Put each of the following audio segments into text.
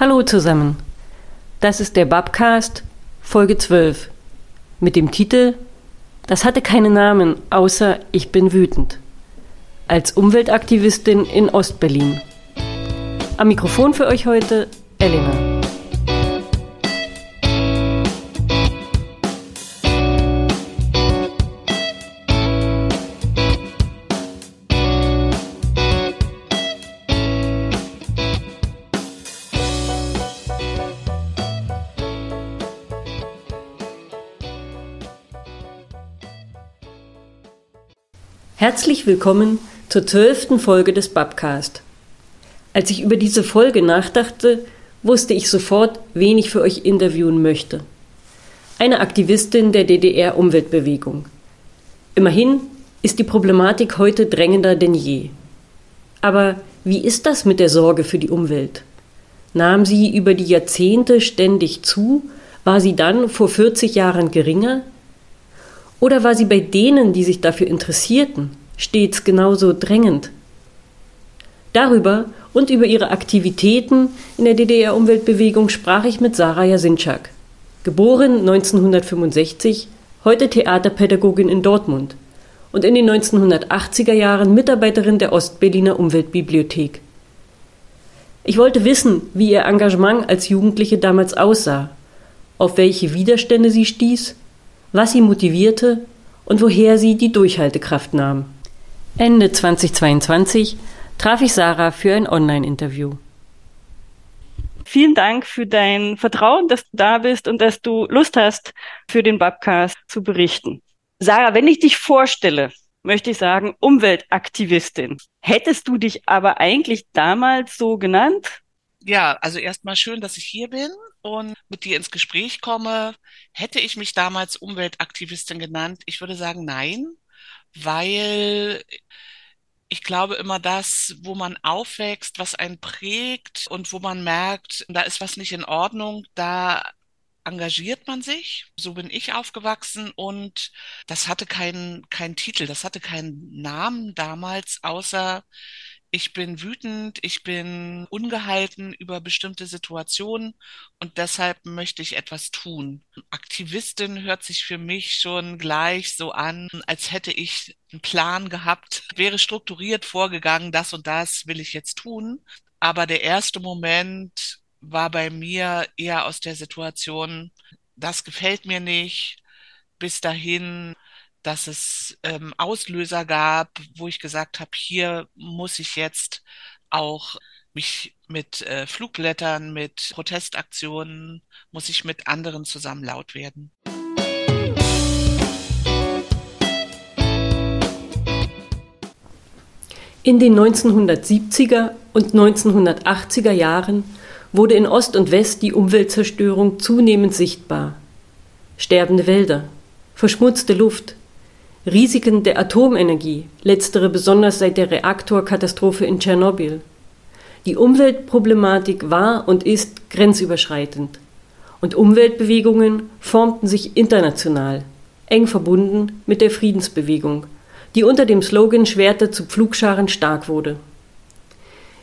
Hallo zusammen. Das ist der Babcast Folge 12 mit dem Titel Das hatte keinen Namen, außer Ich bin wütend. Als Umweltaktivistin in Ostberlin. Am Mikrofon für euch heute Elena. Herzlich willkommen zur zwölften Folge des Babcast. Als ich über diese Folge nachdachte, wusste ich sofort, wen ich für euch interviewen möchte. Eine Aktivistin der DDR-Umweltbewegung. Immerhin ist die Problematik heute drängender denn je. Aber wie ist das mit der Sorge für die Umwelt? Nahm sie über die Jahrzehnte ständig zu? War sie dann vor 40 Jahren geringer? Oder war sie bei denen, die sich dafür interessierten, stets genauso drängend? Darüber und über ihre Aktivitäten in der DDR-Umweltbewegung sprach ich mit Sarah Jasinczak. Geboren 1965, heute Theaterpädagogin in Dortmund und in den 1980er Jahren Mitarbeiterin der Ostberliner Umweltbibliothek. Ich wollte wissen, wie ihr Engagement als Jugendliche damals aussah, auf welche Widerstände sie stieß was sie motivierte und woher sie die Durchhaltekraft nahm. Ende 2022 traf ich Sarah für ein Online-Interview. Vielen Dank für dein Vertrauen, dass du da bist und dass du Lust hast, für den Babcast zu berichten. Sarah, wenn ich dich vorstelle, möchte ich sagen, Umweltaktivistin. Hättest du dich aber eigentlich damals so genannt? Ja, also erstmal schön, dass ich hier bin und mit dir ins Gespräch komme. Hätte ich mich damals Umweltaktivistin genannt? Ich würde sagen, nein, weil ich glaube immer das, wo man aufwächst, was einen prägt und wo man merkt, da ist was nicht in Ordnung, da engagiert man sich. So bin ich aufgewachsen und das hatte keinen, keinen Titel, das hatte keinen Namen damals, außer ich bin wütend, ich bin ungehalten über bestimmte Situationen und deshalb möchte ich etwas tun. Aktivistin hört sich für mich schon gleich so an, als hätte ich einen Plan gehabt, wäre strukturiert vorgegangen, das und das will ich jetzt tun. Aber der erste Moment war bei mir eher aus der Situation, das gefällt mir nicht. Bis dahin dass es ähm, Auslöser gab, wo ich gesagt habe, hier muss ich jetzt auch mich mit äh, Flugblättern, mit Protestaktionen, muss ich mit anderen zusammen laut werden. In den 1970er und 1980er Jahren wurde in Ost und West die Umweltzerstörung zunehmend sichtbar. Sterbende Wälder, verschmutzte Luft, Risiken der Atomenergie, letztere besonders seit der Reaktorkatastrophe in Tschernobyl. Die Umweltproblematik war und ist grenzüberschreitend. Und Umweltbewegungen formten sich international, eng verbunden mit der Friedensbewegung, die unter dem Slogan Schwerter zu Pflugscharen stark wurde.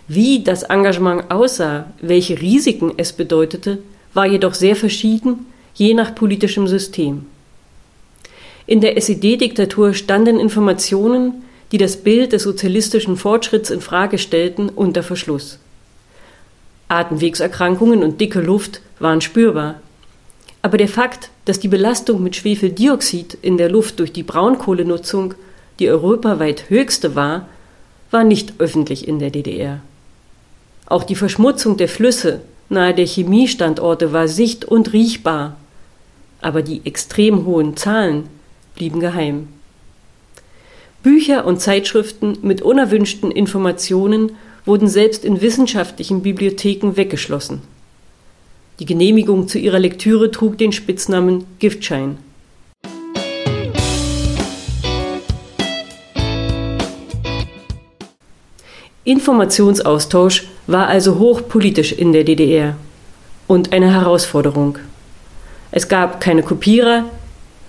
Wie das Engagement aussah, welche Risiken es bedeutete, war jedoch sehr verschieden, je nach politischem System. In der SED-Diktatur standen Informationen, die das Bild des sozialistischen Fortschritts in Frage stellten, unter Verschluss. Atemwegserkrankungen und dicke Luft waren spürbar. Aber der Fakt, dass die Belastung mit Schwefeldioxid in der Luft durch die Braunkohlenutzung die europaweit höchste war, war nicht öffentlich in der DDR. Auch die Verschmutzung der Flüsse nahe der Chemiestandorte war sicht- und riechbar. Aber die extrem hohen Zahlen blieben geheim. Bücher und Zeitschriften mit unerwünschten Informationen wurden selbst in wissenschaftlichen Bibliotheken weggeschlossen. Die Genehmigung zu ihrer Lektüre trug den Spitznamen Giftschein. Informationsaustausch war also hochpolitisch in der DDR und eine Herausforderung. Es gab keine Kopierer,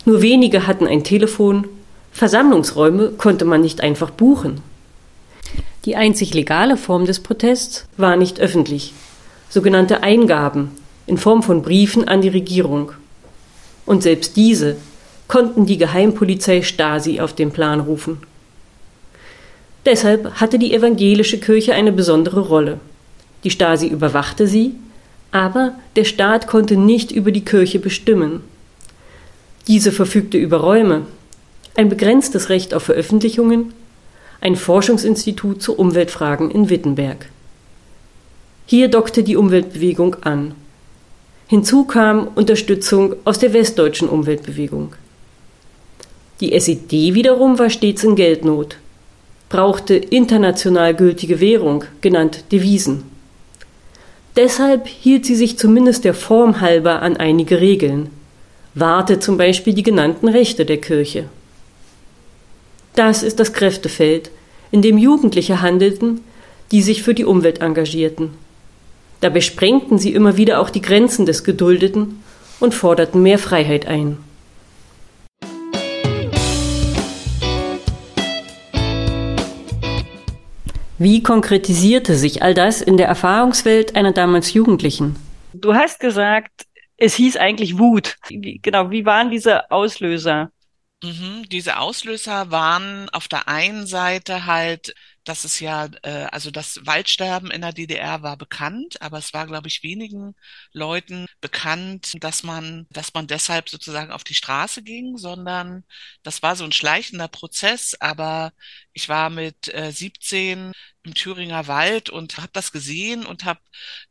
nur wenige hatten ein Telefon, Versammlungsräume konnte man nicht einfach buchen. Die einzig legale Form des Protests war nicht öffentlich, sogenannte Eingaben in Form von Briefen an die Regierung. Und selbst diese konnten die Geheimpolizei Stasi auf den Plan rufen. Deshalb hatte die evangelische Kirche eine besondere Rolle. Die Stasi überwachte sie, aber der Staat konnte nicht über die Kirche bestimmen. Diese verfügte über Räume, ein begrenztes Recht auf Veröffentlichungen, ein Forschungsinstitut zu Umweltfragen in Wittenberg. Hier dockte die Umweltbewegung an. Hinzu kam Unterstützung aus der westdeutschen Umweltbewegung. Die SED wiederum war stets in Geldnot, brauchte international gültige Währung, genannt Devisen. Deshalb hielt sie sich zumindest der Form halber an einige Regeln, wahrte zum Beispiel die genannten Rechte der Kirche. Das ist das Kräftefeld, in dem Jugendliche handelten, die sich für die Umwelt engagierten. Dabei sprengten sie immer wieder auch die Grenzen des Geduldeten und forderten mehr Freiheit ein. Wie konkretisierte sich all das in der Erfahrungswelt einer damals Jugendlichen? Du hast gesagt, es hieß eigentlich Wut. Wie, genau, wie waren diese Auslöser? Mhm, diese Auslöser waren auf der einen Seite halt dass es ja, äh, also das Waldsterben in der DDR war bekannt, aber es war, glaube ich, wenigen Leuten bekannt, dass man, dass man deshalb sozusagen auf die Straße ging, sondern das war so ein schleichender Prozess. Aber ich war mit äh, 17 im Thüringer Wald und habe das gesehen und habe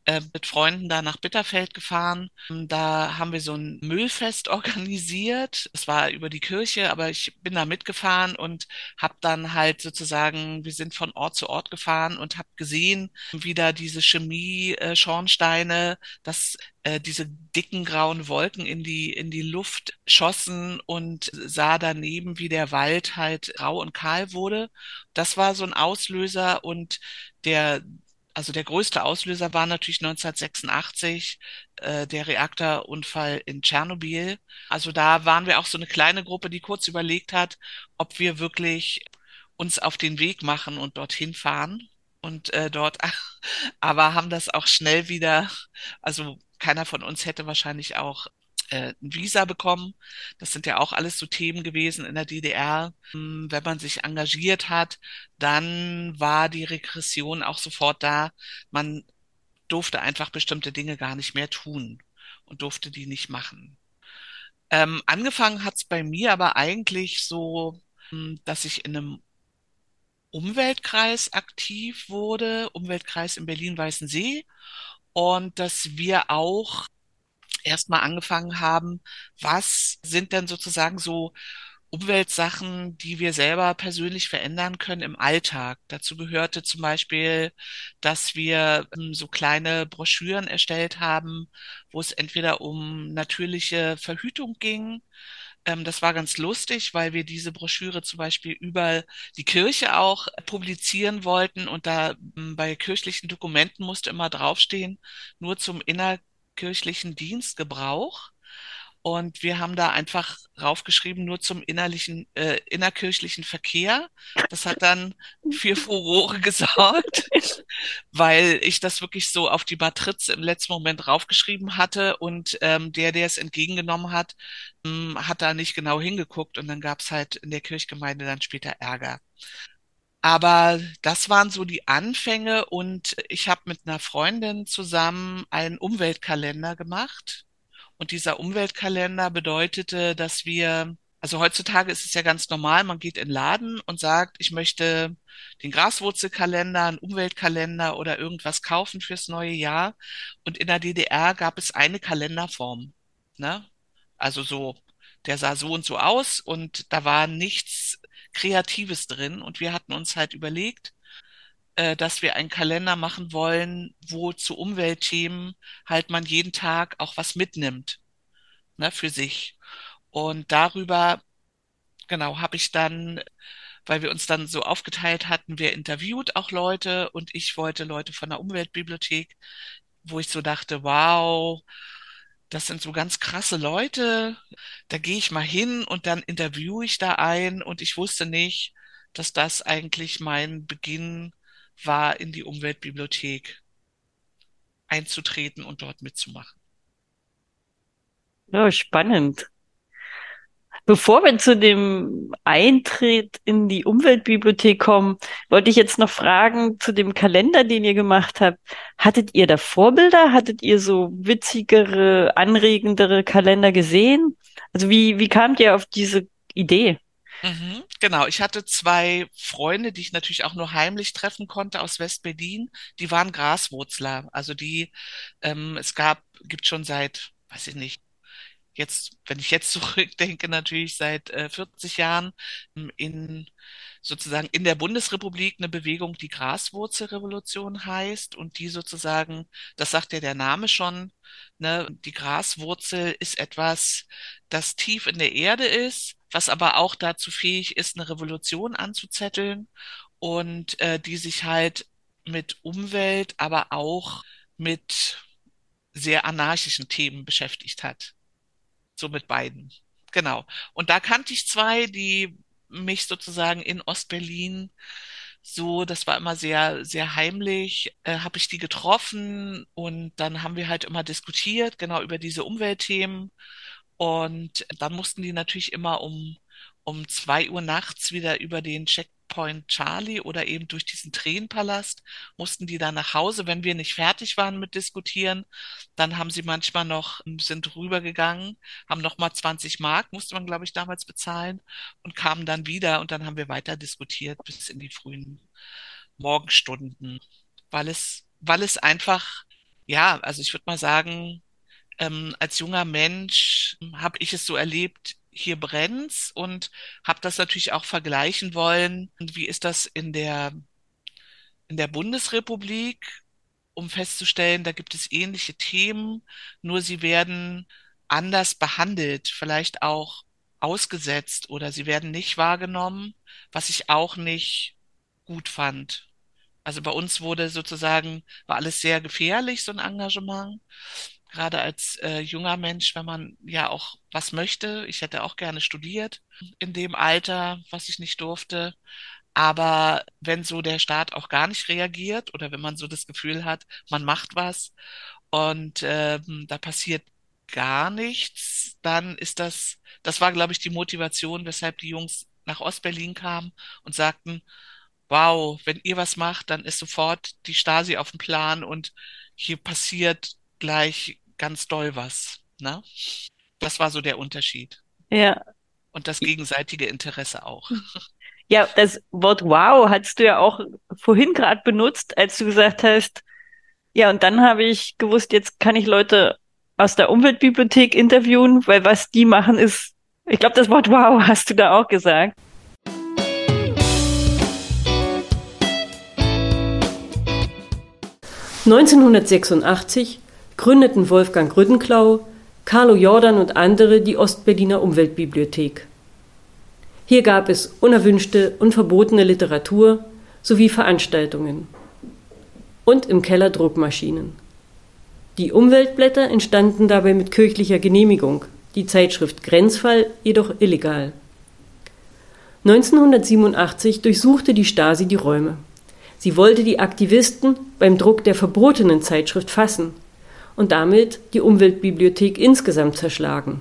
äh, mit Freunden da nach Bitterfeld gefahren. Da haben wir so ein Müllfest organisiert. Es war über die Kirche, aber ich bin da mitgefahren und habe dann halt sozusagen, wir sind von Ort zu Ort gefahren und habe gesehen, wie da diese Chemie-Schornsteine, dass äh, diese dicken grauen Wolken in die in die Luft schossen und sah daneben, wie der Wald halt rau und kahl wurde. Das war so ein Auslöser und der also der größte Auslöser war natürlich 1986 äh, der Reaktorunfall in Tschernobyl. Also da waren wir auch so eine kleine Gruppe, die kurz überlegt hat, ob wir wirklich uns auf den Weg machen und dorthin fahren und äh, dort, aber haben das auch schnell wieder, also keiner von uns hätte wahrscheinlich auch äh, ein Visa bekommen. Das sind ja auch alles so Themen gewesen in der DDR. Hm, wenn man sich engagiert hat, dann war die Regression auch sofort da. Man durfte einfach bestimmte Dinge gar nicht mehr tun und durfte die nicht machen. Ähm, angefangen hat's bei mir aber eigentlich so, hm, dass ich in einem Umweltkreis aktiv wurde, Umweltkreis in Berlin-Weißensee, und dass wir auch erstmal angefangen haben, was sind denn sozusagen so Umweltsachen, die wir selber persönlich verändern können im Alltag. Dazu gehörte zum Beispiel, dass wir ähm, so kleine Broschüren erstellt haben, wo es entweder um natürliche Verhütung ging, ähm, das war ganz lustig, weil wir diese Broschüre zum Beispiel über die Kirche auch publizieren wollten und da ähm, bei kirchlichen Dokumenten musste immer draufstehen, nur zum innerkirchlichen Dienstgebrauch. Und wir haben da einfach raufgeschrieben, nur zum innerlichen, äh, innerkirchlichen Verkehr. Das hat dann für Furore gesorgt, weil ich das wirklich so auf die Matrize im letzten Moment raufgeschrieben hatte und ähm, der, der es entgegengenommen hat, ähm, hat da nicht genau hingeguckt und dann gab es halt in der Kirchgemeinde dann später Ärger. Aber das waren so die Anfänge und ich habe mit einer Freundin zusammen einen Umweltkalender gemacht und dieser Umweltkalender bedeutete, dass wir, also heutzutage ist es ja ganz normal, man geht in den Laden und sagt, ich möchte den Graswurzelkalender, einen Umweltkalender oder irgendwas kaufen fürs neue Jahr. Und in der DDR gab es eine Kalenderform. Ne? Also so, der sah so und so aus und da war nichts Kreatives drin. Und wir hatten uns halt überlegt, äh, dass wir einen Kalender machen wollen, wo zu Umweltthemen halt man jeden Tag auch was mitnimmt, ne, für sich. Und darüber, genau, habe ich dann, weil wir uns dann so aufgeteilt hatten, wir interviewt auch Leute und ich wollte Leute von der Umweltbibliothek, wo ich so dachte, wow, das sind so ganz krasse Leute, da gehe ich mal hin und dann interviewe ich da ein und ich wusste nicht, dass das eigentlich mein Beginn war in die Umweltbibliothek. einzutreten und dort mitzumachen. Ja, spannend. Bevor wir zu dem Eintritt in die Umweltbibliothek kommen, wollte ich jetzt noch fragen zu dem Kalender, den ihr gemacht habt. Hattet ihr da Vorbilder? Hattet ihr so witzigere, anregendere Kalender gesehen? Also wie, wie kamt ihr auf diese Idee? Mhm, genau, ich hatte zwei Freunde, die ich natürlich auch nur heimlich treffen konnte aus West-Berlin. Die waren Graswurzler. Also die, ähm, es gab, gibt schon seit, weiß ich nicht, jetzt, wenn ich jetzt zurückdenke, natürlich seit äh, 40 Jahren ähm, in sozusagen in der Bundesrepublik eine Bewegung, die Graswurzelrevolution heißt und die sozusagen, das sagt ja der Name schon, ne, die Graswurzel ist etwas, das tief in der Erde ist, was aber auch dazu fähig ist, eine Revolution anzuzetteln und äh, die sich halt mit Umwelt, aber auch mit sehr anarchischen Themen beschäftigt hat. So mit beiden. Genau. Und da kannte ich zwei, die mich sozusagen in Ostberlin so, das war immer sehr, sehr heimlich, äh, habe ich die getroffen und dann haben wir halt immer diskutiert, genau über diese Umweltthemen. Und dann mussten die natürlich immer um, um zwei Uhr nachts wieder über den Check Point Charlie oder eben durch diesen Tränenpalast mussten die dann nach Hause, wenn wir nicht fertig waren mit diskutieren. Dann haben sie manchmal noch, sind rübergegangen, haben nochmal 20 Mark, musste man, glaube ich, damals bezahlen und kamen dann wieder und dann haben wir weiter diskutiert bis in die frühen Morgenstunden, weil es, weil es einfach, ja, also ich würde mal sagen, ähm, als junger Mensch habe ich es so erlebt, hier brennt's und habe das natürlich auch vergleichen wollen. Und wie ist das in der, in der Bundesrepublik, um festzustellen, da gibt es ähnliche Themen, nur sie werden anders behandelt, vielleicht auch ausgesetzt oder sie werden nicht wahrgenommen, was ich auch nicht gut fand. Also bei uns wurde sozusagen, war alles sehr gefährlich, so ein Engagement gerade als äh, junger Mensch, wenn man ja auch was möchte. Ich hätte auch gerne studiert in dem Alter, was ich nicht durfte. Aber wenn so der Staat auch gar nicht reagiert oder wenn man so das Gefühl hat, man macht was und ähm, da passiert gar nichts, dann ist das, das war, glaube ich, die Motivation, weshalb die Jungs nach Ostberlin kamen und sagten, wow, wenn ihr was macht, dann ist sofort die Stasi auf dem Plan und hier passiert gleich ganz doll was. Ne? Das war so der Unterschied. Ja. Und das gegenseitige Interesse auch. Ja, das Wort wow hattest du ja auch vorhin gerade benutzt, als du gesagt hast, ja, und dann habe ich gewusst, jetzt kann ich Leute aus der Umweltbibliothek interviewen, weil was die machen ist, ich glaube, das Wort wow hast du da auch gesagt. (1986) gründeten Wolfgang Rüttenklau, Carlo Jordan und andere die Ostberliner Umweltbibliothek. Hier gab es unerwünschte und verbotene Literatur sowie Veranstaltungen. Und im Keller Druckmaschinen. Die Umweltblätter entstanden dabei mit kirchlicher Genehmigung, die Zeitschrift Grenzfall jedoch illegal. 1987 durchsuchte die Stasi die Räume. Sie wollte die Aktivisten beim Druck der verbotenen Zeitschrift fassen und damit die Umweltbibliothek insgesamt zerschlagen.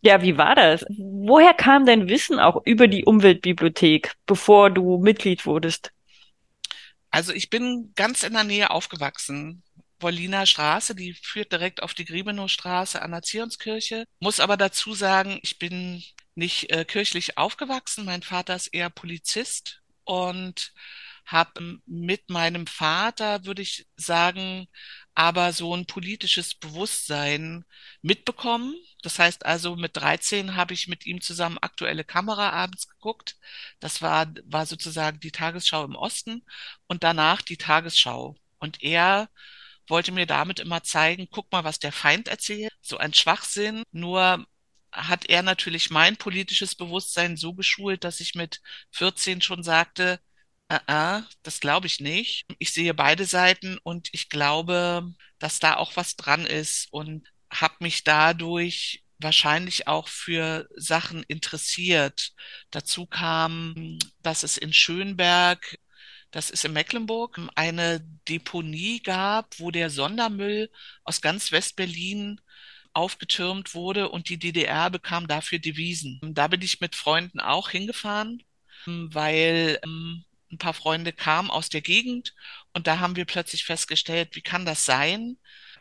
Ja, wie war das? Woher kam dein Wissen auch über die Umweltbibliothek, bevor du Mitglied wurdest? Also ich bin ganz in der Nähe aufgewachsen. Wolliner Straße, die führt direkt auf die Griebenow-Straße an der Zionskirche. Muss aber dazu sagen, ich bin nicht äh, kirchlich aufgewachsen. Mein Vater ist eher Polizist und habe mit meinem Vater, würde ich sagen, aber so ein politisches Bewusstsein mitbekommen. Das heißt also, mit 13 habe ich mit ihm zusammen aktuelle Kamera abends geguckt. Das war, war sozusagen die Tagesschau im Osten und danach die Tagesschau. Und er wollte mir damit immer zeigen, guck mal, was der Feind erzählt. So ein Schwachsinn. Nur hat er natürlich mein politisches Bewusstsein so geschult, dass ich mit 14 schon sagte, uh -uh, das glaube ich nicht. Ich sehe beide Seiten und ich glaube, dass da auch was dran ist und habe mich dadurch wahrscheinlich auch für Sachen interessiert. Dazu kam, dass es in Schönberg, das ist in Mecklenburg, eine Deponie gab, wo der Sondermüll aus ganz Westberlin aufgetürmt wurde und die DDR bekam dafür Devisen. Da bin ich mit Freunden auch hingefahren, weil ähm, ein paar Freunde kamen aus der Gegend und da haben wir plötzlich festgestellt, wie kann das sein?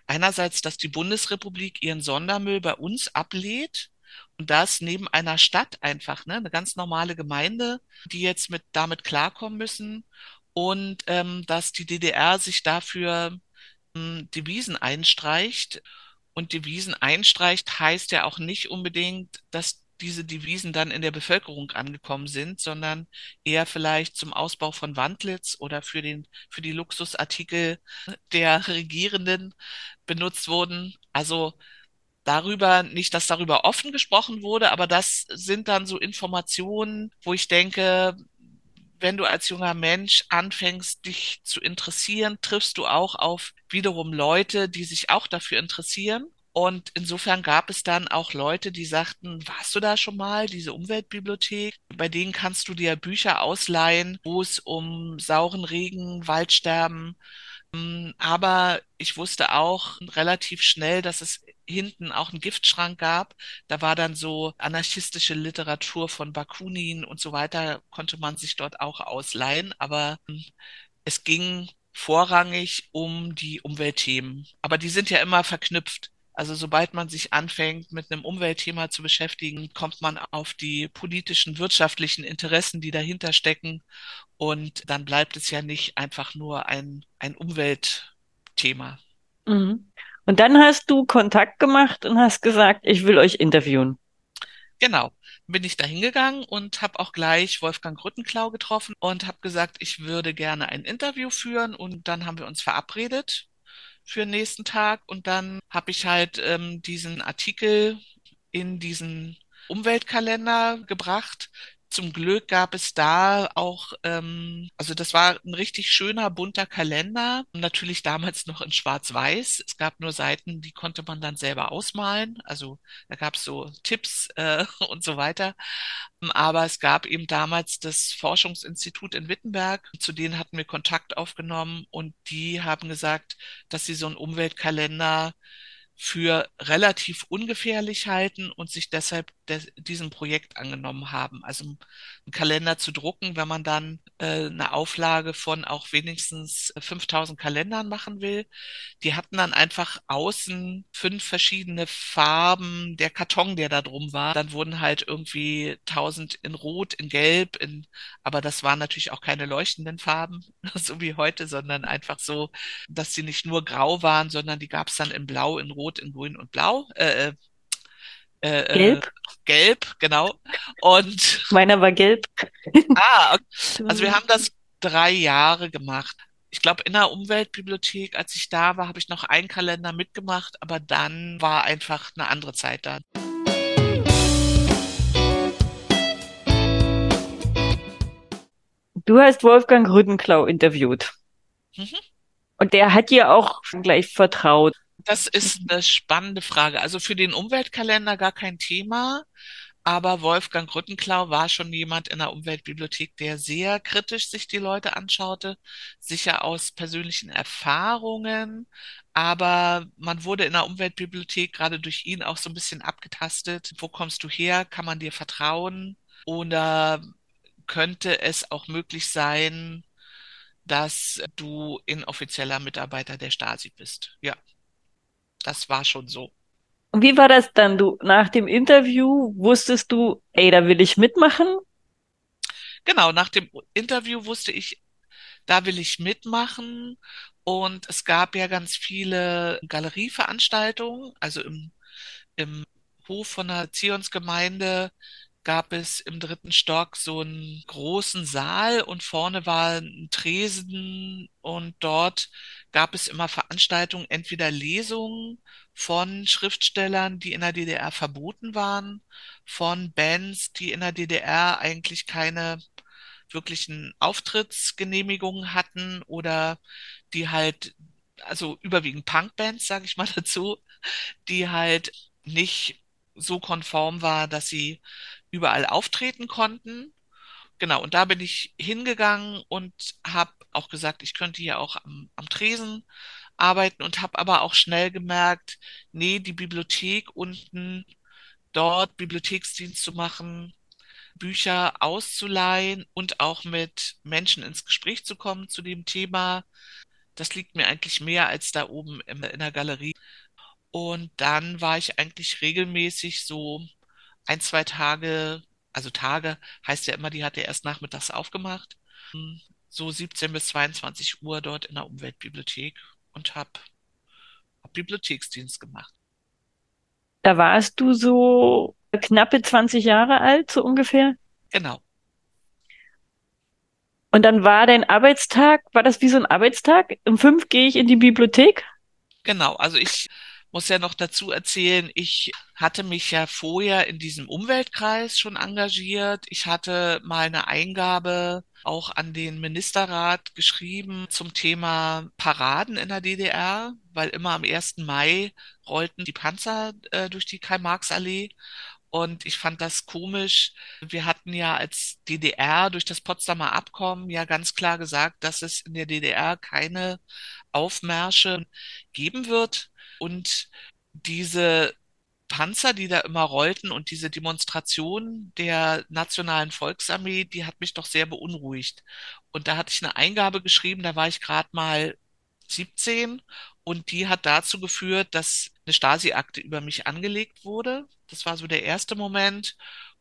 Einerseits, dass die Bundesrepublik ihren Sondermüll bei uns ablädt und das neben einer Stadt einfach, ne, eine ganz normale Gemeinde, die jetzt mit damit klarkommen müssen und ähm, dass die DDR sich dafür ähm, Devisen einstreicht. Und Devisen einstreicht heißt ja auch nicht unbedingt, dass diese Devisen dann in der Bevölkerung angekommen sind, sondern eher vielleicht zum Ausbau von Wandlitz oder für den, für die Luxusartikel der Regierenden benutzt wurden. Also darüber, nicht, dass darüber offen gesprochen wurde, aber das sind dann so Informationen, wo ich denke, wenn du als junger Mensch anfängst, dich zu interessieren, triffst du auch auf wiederum Leute, die sich auch dafür interessieren. Und insofern gab es dann auch Leute, die sagten, warst du da schon mal, diese Umweltbibliothek? Bei denen kannst du dir Bücher ausleihen, wo es um sauren Regen, Waldsterben, aber ich wusste auch relativ schnell, dass es hinten auch einen Giftschrank gab. Da war dann so anarchistische Literatur von Bakunin und so weiter, konnte man sich dort auch ausleihen. Aber hm, es ging vorrangig um die Umweltthemen. Aber die sind ja immer verknüpft. Also sobald man sich anfängt, mit einem Umweltthema zu beschäftigen, kommt man auf die politischen, wirtschaftlichen Interessen, die dahinter stecken. Und dann bleibt es ja nicht einfach nur ein, ein Umweltthema. Mhm. Und dann hast du Kontakt gemacht und hast gesagt, ich will euch interviewen. Genau. Bin ich da hingegangen und habe auch gleich Wolfgang Rüttenklau getroffen und habe gesagt, ich würde gerne ein Interview führen. Und dann haben wir uns verabredet für den nächsten Tag. Und dann habe ich halt ähm, diesen Artikel in diesen Umweltkalender gebracht. Zum Glück gab es da auch, ähm, also das war ein richtig schöner, bunter Kalender. Natürlich damals noch in Schwarz-Weiß. Es gab nur Seiten, die konnte man dann selber ausmalen. Also da gab es so Tipps äh, und so weiter. Aber es gab eben damals das Forschungsinstitut in Wittenberg, zu denen hatten wir Kontakt aufgenommen und die haben gesagt, dass sie so einen Umweltkalender für relativ ungefährlich halten und sich deshalb diesem Projekt angenommen haben. Also einen Kalender zu drucken, wenn man dann äh, eine Auflage von auch wenigstens 5000 Kalendern machen will. Die hatten dann einfach außen fünf verschiedene Farben, der Karton, der da drum war. Dann wurden halt irgendwie 1000 in Rot, in Gelb, in, aber das waren natürlich auch keine leuchtenden Farben, so wie heute, sondern einfach so, dass sie nicht nur grau waren, sondern die gab es dann in Blau, in Rot, in Grün und Blau. Äh, äh äh, äh, gelb. Gelb, genau. Und meiner war gelb. ah, also wir haben das drei Jahre gemacht. Ich glaube, in der Umweltbibliothek, als ich da war, habe ich noch einen Kalender mitgemacht, aber dann war einfach eine andere Zeit da. Du hast Wolfgang Rüdenklau interviewt. Mhm. Und der hat dir auch gleich vertraut. Das ist eine spannende Frage. Also für den Umweltkalender gar kein Thema. Aber Wolfgang Rüttenklau war schon jemand in der Umweltbibliothek, der sehr kritisch sich die Leute anschaute, sicher aus persönlichen Erfahrungen. Aber man wurde in der Umweltbibliothek gerade durch ihn auch so ein bisschen abgetastet. Wo kommst du her? Kann man dir vertrauen? Oder könnte es auch möglich sein, dass du inoffizieller Mitarbeiter der Stasi bist? Ja, das war schon so. Und wie war das dann? Du, nach dem Interview wusstest du, ey, da will ich mitmachen? Genau, nach dem Interview wusste ich, da will ich mitmachen. Und es gab ja ganz viele Galerieveranstaltungen, also im, im Hof von der Zionsgemeinde gab es im dritten Stock so einen großen Saal und vorne war ein Tresen und dort gab es immer Veranstaltungen, entweder Lesungen von Schriftstellern, die in der DDR verboten waren, von Bands, die in der DDR eigentlich keine wirklichen Auftrittsgenehmigungen hatten oder die halt, also überwiegend Punkbands, sage ich mal dazu, die halt nicht so konform war, dass sie überall auftreten konnten. Genau, und da bin ich hingegangen und habe auch gesagt, ich könnte hier auch am, am Tresen arbeiten und habe aber auch schnell gemerkt, nee, die Bibliothek unten, dort Bibliotheksdienst zu machen, Bücher auszuleihen und auch mit Menschen ins Gespräch zu kommen zu dem Thema, das liegt mir eigentlich mehr als da oben in der Galerie. Und dann war ich eigentlich regelmäßig so ein, zwei Tage, also Tage heißt ja immer, die hat ja erst nachmittags aufgemacht, so 17 bis 22 Uhr dort in der Umweltbibliothek und habe hab Bibliotheksdienst gemacht. Da warst du so knappe 20 Jahre alt, so ungefähr? Genau. Und dann war dein Arbeitstag, war das wie so ein Arbeitstag? Um fünf gehe ich in die Bibliothek? Genau, also ich muss ja noch dazu erzählen, ich hatte mich ja vorher in diesem Umweltkreis schon engagiert. Ich hatte mal eine Eingabe auch an den Ministerrat geschrieben zum Thema Paraden in der DDR, weil immer am 1. Mai rollten die Panzer äh, durch die Karl-Marx-Allee. Und ich fand das komisch. Wir hatten ja als DDR durch das Potsdamer Abkommen ja ganz klar gesagt, dass es in der DDR keine Aufmärsche geben wird. Und diese Panzer, die da immer rollten und diese Demonstration der Nationalen Volksarmee, die hat mich doch sehr beunruhigt. Und da hatte ich eine Eingabe geschrieben, da war ich gerade mal 17 und die hat dazu geführt, dass eine Stasi-Akte über mich angelegt wurde. Das war so der erste Moment.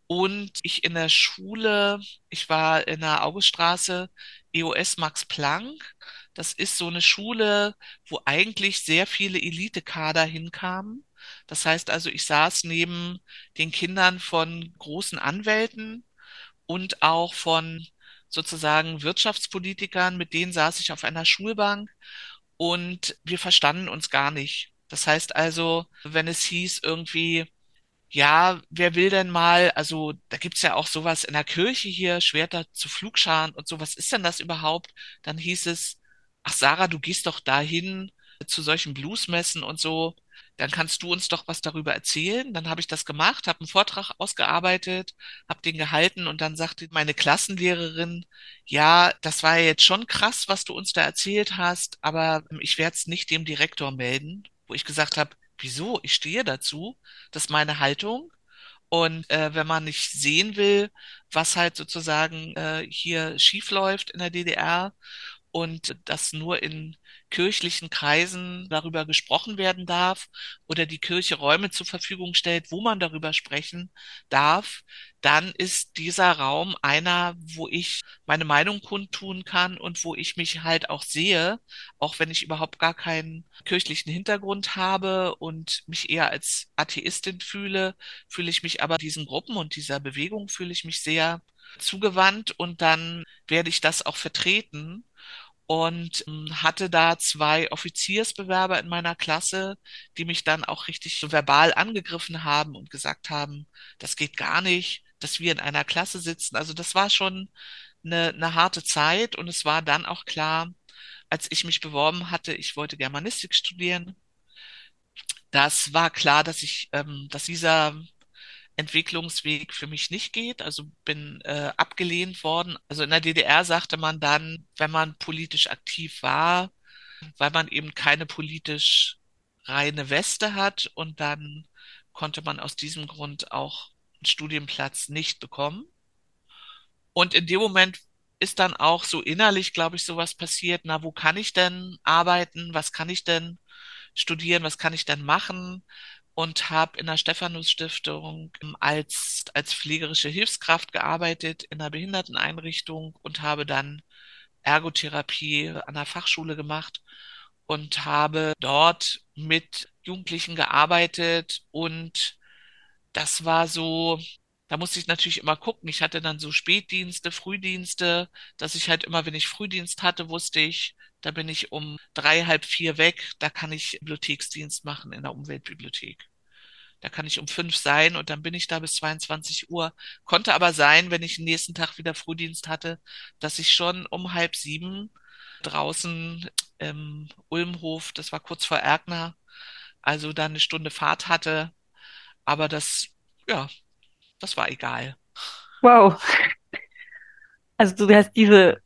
Und ich in der Schule, ich war in der Auguststraße, EOS Max Planck. Das ist so eine Schule, wo eigentlich sehr viele Elitekader hinkamen. Das heißt also, ich saß neben den Kindern von großen Anwälten und auch von sozusagen Wirtschaftspolitikern, mit denen saß ich auf einer Schulbank und wir verstanden uns gar nicht. Das heißt also, wenn es hieß irgendwie, ja, wer will denn mal, also da gibt's ja auch sowas in der Kirche hier, Schwerter zu Flugscharen und so, was ist denn das überhaupt? Dann hieß es, ach Sarah, du gehst doch dahin zu solchen Bluesmessen und so, dann kannst du uns doch was darüber erzählen. Dann habe ich das gemacht, habe einen Vortrag ausgearbeitet, habe den gehalten und dann sagte meine Klassenlehrerin, ja, das war ja jetzt schon krass, was du uns da erzählt hast, aber ich werde es nicht dem Direktor melden, wo ich gesagt habe, wieso? Ich stehe dazu, das ist meine Haltung. Und äh, wenn man nicht sehen will, was halt sozusagen äh, hier schief läuft in der DDR und das nur in kirchlichen Kreisen darüber gesprochen werden darf oder die Kirche Räume zur Verfügung stellt, wo man darüber sprechen darf, dann ist dieser Raum einer, wo ich meine Meinung kundtun kann und wo ich mich halt auch sehe, auch wenn ich überhaupt gar keinen kirchlichen Hintergrund habe und mich eher als Atheistin fühle, fühle ich mich aber diesen Gruppen und dieser Bewegung fühle ich mich sehr zugewandt und dann werde ich das auch vertreten und ähm, hatte da zwei Offiziersbewerber in meiner Klasse, die mich dann auch richtig verbal angegriffen haben und gesagt haben, das geht gar nicht, dass wir in einer Klasse sitzen. Also das war schon eine, eine harte Zeit und es war dann auch klar, als ich mich beworben hatte, ich wollte Germanistik studieren. Das war klar, dass ich, ähm, dass dieser Entwicklungsweg für mich nicht geht. Also bin äh, abgelehnt worden. Also in der DDR sagte man dann, wenn man politisch aktiv war, weil man eben keine politisch reine Weste hat und dann konnte man aus diesem Grund auch einen Studienplatz nicht bekommen. Und in dem Moment ist dann auch so innerlich, glaube ich, sowas passiert. Na, wo kann ich denn arbeiten? Was kann ich denn studieren? Was kann ich denn machen? Und habe in der Stephanus Stiftung als, als pflegerische Hilfskraft gearbeitet in einer Behinderteneinrichtung und habe dann Ergotherapie an der Fachschule gemacht und habe dort mit Jugendlichen gearbeitet und das war so, da musste ich natürlich immer gucken. Ich hatte dann so Spätdienste, Frühdienste, dass ich halt immer, wenn ich Frühdienst hatte, wusste ich, da bin ich um drei, halb vier weg. Da kann ich Bibliotheksdienst machen in der Umweltbibliothek. Da kann ich um fünf sein und dann bin ich da bis 22 Uhr. Konnte aber sein, wenn ich den nächsten Tag wieder Frühdienst hatte, dass ich schon um halb sieben draußen im Ulmhof, das war kurz vor Erkner, also da eine Stunde Fahrt hatte. aber das, ja, das war egal. Wow. Also du hast diese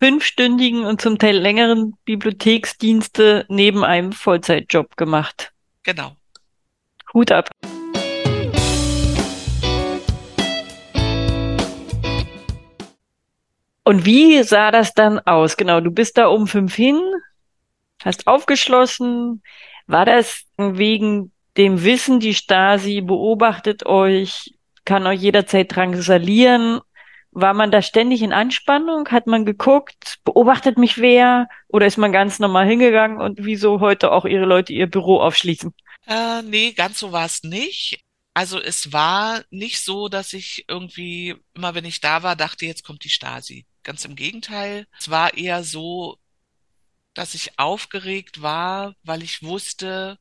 fünfstündigen und zum Teil längeren Bibliotheksdienste neben einem Vollzeitjob gemacht. Genau. Hut ab. Und wie sah das dann aus? Genau, du bist da um fünf hin, hast aufgeschlossen. War das wegen dem Wissen, die Stasi beobachtet euch, kann euch jederzeit drangsalieren? War man da ständig in Anspannung? Hat man geguckt, beobachtet mich wer? Oder ist man ganz normal hingegangen und wieso heute auch ihre Leute ihr Büro aufschließen? Äh, nee, ganz so war es nicht. Also es war nicht so, dass ich irgendwie immer, wenn ich da war, dachte, jetzt kommt die Stasi. Ganz im Gegenteil. Es war eher so, dass ich aufgeregt war, weil ich wusste,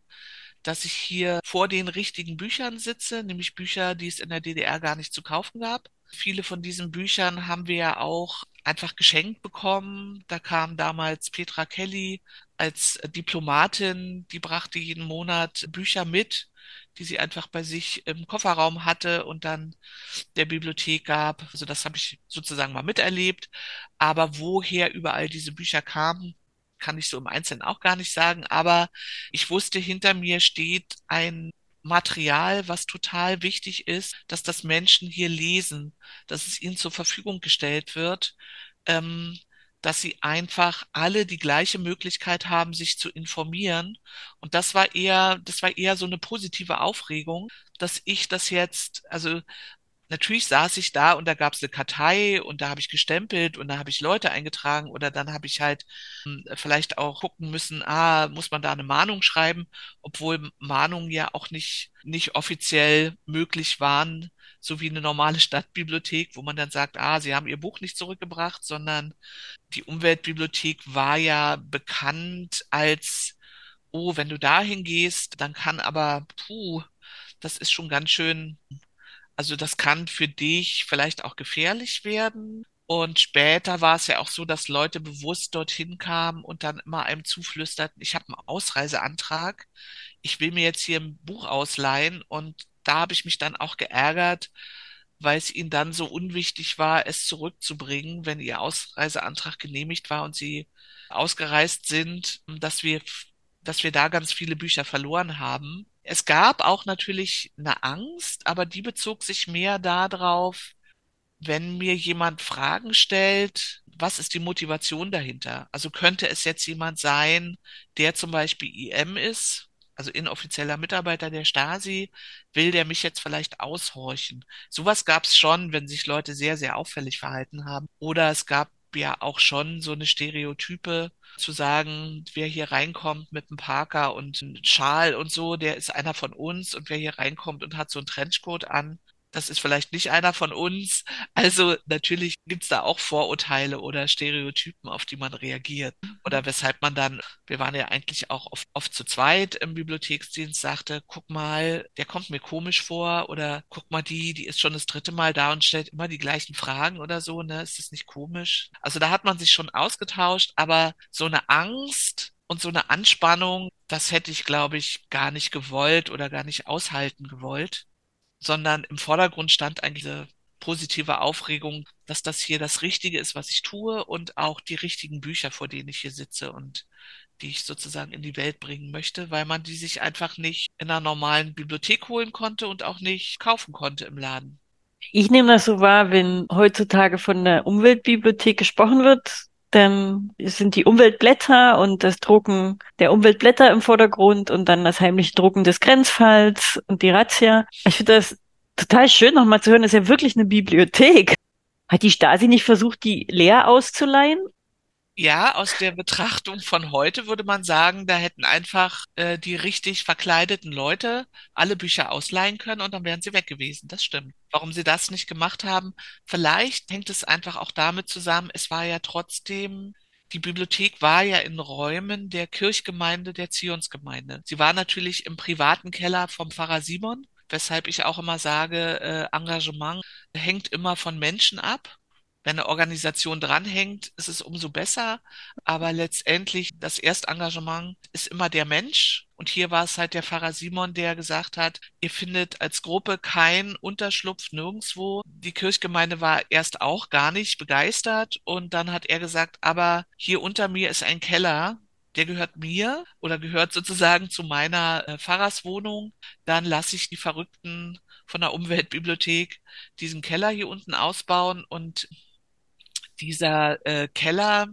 dass ich hier vor den richtigen Büchern sitze, nämlich Bücher, die es in der DDR gar nicht zu kaufen gab. Viele von diesen Büchern haben wir ja auch einfach geschenkt bekommen. Da kam damals Petra Kelly als Diplomatin, die brachte jeden Monat Bücher mit, die sie einfach bei sich im Kofferraum hatte und dann der Bibliothek gab. Also das habe ich sozusagen mal miterlebt. Aber woher überall diese Bücher kamen, kann ich so im Einzelnen auch gar nicht sagen. Aber ich wusste, hinter mir steht ein Material, was total wichtig ist, dass das Menschen hier lesen, dass es ihnen zur Verfügung gestellt wird, ähm, dass sie einfach alle die gleiche Möglichkeit haben, sich zu informieren. Und das war eher, das war eher so eine positive Aufregung, dass ich das jetzt, also natürlich saß ich da und da gab es eine Kartei und da habe ich gestempelt und da habe ich Leute eingetragen oder dann habe ich halt hm, vielleicht auch gucken müssen, ah, muss man da eine Mahnung schreiben, obwohl Mahnungen ja auch nicht, nicht offiziell möglich waren, so wie eine normale Stadtbibliothek, wo man dann sagt, ah, sie haben ihr Buch nicht zurückgebracht, sondern die Umweltbibliothek war ja bekannt als, oh, wenn du dahin gehst, dann kann aber, puh, das ist schon ganz schön also das kann für dich vielleicht auch gefährlich werden. Und später war es ja auch so, dass Leute bewusst dorthin kamen und dann immer einem zuflüsterten, ich habe einen Ausreiseantrag, ich will mir jetzt hier ein Buch ausleihen. Und da habe ich mich dann auch geärgert, weil es ihnen dann so unwichtig war, es zurückzubringen, wenn ihr Ausreiseantrag genehmigt war und sie ausgereist sind, dass wir, dass wir da ganz viele Bücher verloren haben. Es gab auch natürlich eine Angst, aber die bezog sich mehr darauf, wenn mir jemand Fragen stellt, was ist die Motivation dahinter? Also könnte es jetzt jemand sein, der zum Beispiel IM ist, also inoffizieller Mitarbeiter der Stasi, will der mich jetzt vielleicht aushorchen? Sowas gab es schon, wenn sich Leute sehr, sehr auffällig verhalten haben. Oder es gab ja auch schon so eine Stereotype zu sagen, wer hier reinkommt mit einem Parker und einem Schal und so, der ist einer von uns und wer hier reinkommt und hat so einen Trenchcoat an, das ist vielleicht nicht einer von uns. Also natürlich gibt's da auch Vorurteile oder Stereotypen, auf die man reagiert. Oder weshalb man dann, wir waren ja eigentlich auch oft, oft zu zweit im Bibliotheksdienst, sagte, guck mal, der kommt mir komisch vor oder guck mal die, die ist schon das dritte Mal da und stellt immer die gleichen Fragen oder so, ne? Ist das nicht komisch? Also da hat man sich schon ausgetauscht, aber so eine Angst, und so eine Anspannung, das hätte ich, glaube ich, gar nicht gewollt oder gar nicht aushalten gewollt sondern im Vordergrund stand eigentlich diese positive Aufregung, dass das hier das Richtige ist, was ich tue und auch die richtigen Bücher, vor denen ich hier sitze und die ich sozusagen in die Welt bringen möchte, weil man die sich einfach nicht in einer normalen Bibliothek holen konnte und auch nicht kaufen konnte im Laden. Ich nehme das so wahr, wenn heutzutage von der Umweltbibliothek gesprochen wird, dann sind die Umweltblätter und das Drucken der Umweltblätter im Vordergrund und dann das heimliche Drucken des Grenzfalls und die Razzia. Ich finde das total schön, nochmal zu hören, das ist ja wirklich eine Bibliothek. Hat die Stasi nicht versucht, die leer auszuleihen? Ja, aus der Betrachtung von heute würde man sagen, da hätten einfach äh, die richtig verkleideten Leute alle Bücher ausleihen können und dann wären sie weg gewesen. Das stimmt. Warum sie das nicht gemacht haben, vielleicht hängt es einfach auch damit zusammen, es war ja trotzdem die Bibliothek war ja in Räumen der Kirchgemeinde der Zionsgemeinde. Sie war natürlich im privaten Keller vom Pfarrer Simon, weshalb ich auch immer sage, äh, Engagement hängt immer von Menschen ab wenn eine Organisation dranhängt, ist es umso besser. Aber letztendlich, das Erstengagement ist immer der Mensch. Und hier war es halt der Pfarrer Simon, der gesagt hat, ihr findet als Gruppe keinen Unterschlupf nirgendwo. Die Kirchgemeinde war erst auch gar nicht begeistert. Und dann hat er gesagt, aber hier unter mir ist ein Keller der gehört mir oder gehört sozusagen zu meiner äh, Pfarrerswohnung, dann lasse ich die Verrückten von der Umweltbibliothek diesen Keller hier unten ausbauen und dieser äh, Keller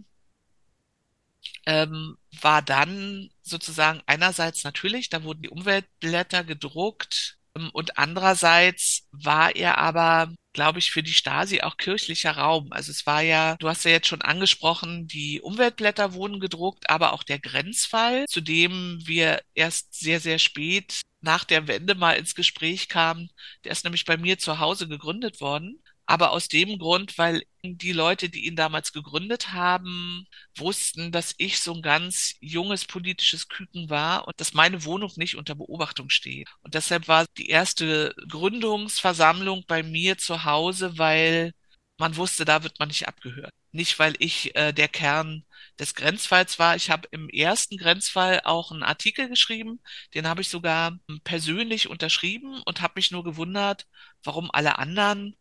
ähm, war dann sozusagen einerseits natürlich, da wurden die Umweltblätter gedruckt ähm, und andererseits war er aber glaube ich, für die Stasi auch kirchlicher Raum. Also es war ja, du hast ja jetzt schon angesprochen, die Umweltblätter wurden gedruckt, aber auch der Grenzfall, zu dem wir erst sehr, sehr spät nach der Wende mal ins Gespräch kamen. Der ist nämlich bei mir zu Hause gegründet worden aber aus dem Grund, weil die Leute, die ihn damals gegründet haben, wussten, dass ich so ein ganz junges politisches Küken war und dass meine Wohnung nicht unter Beobachtung steht. Und deshalb war die erste Gründungsversammlung bei mir zu Hause, weil man wusste, da wird man nicht abgehört. Nicht, weil ich äh, der Kern des Grenzfalls war. Ich habe im ersten Grenzfall auch einen Artikel geschrieben, den habe ich sogar persönlich unterschrieben und habe mich nur gewundert, warum alle anderen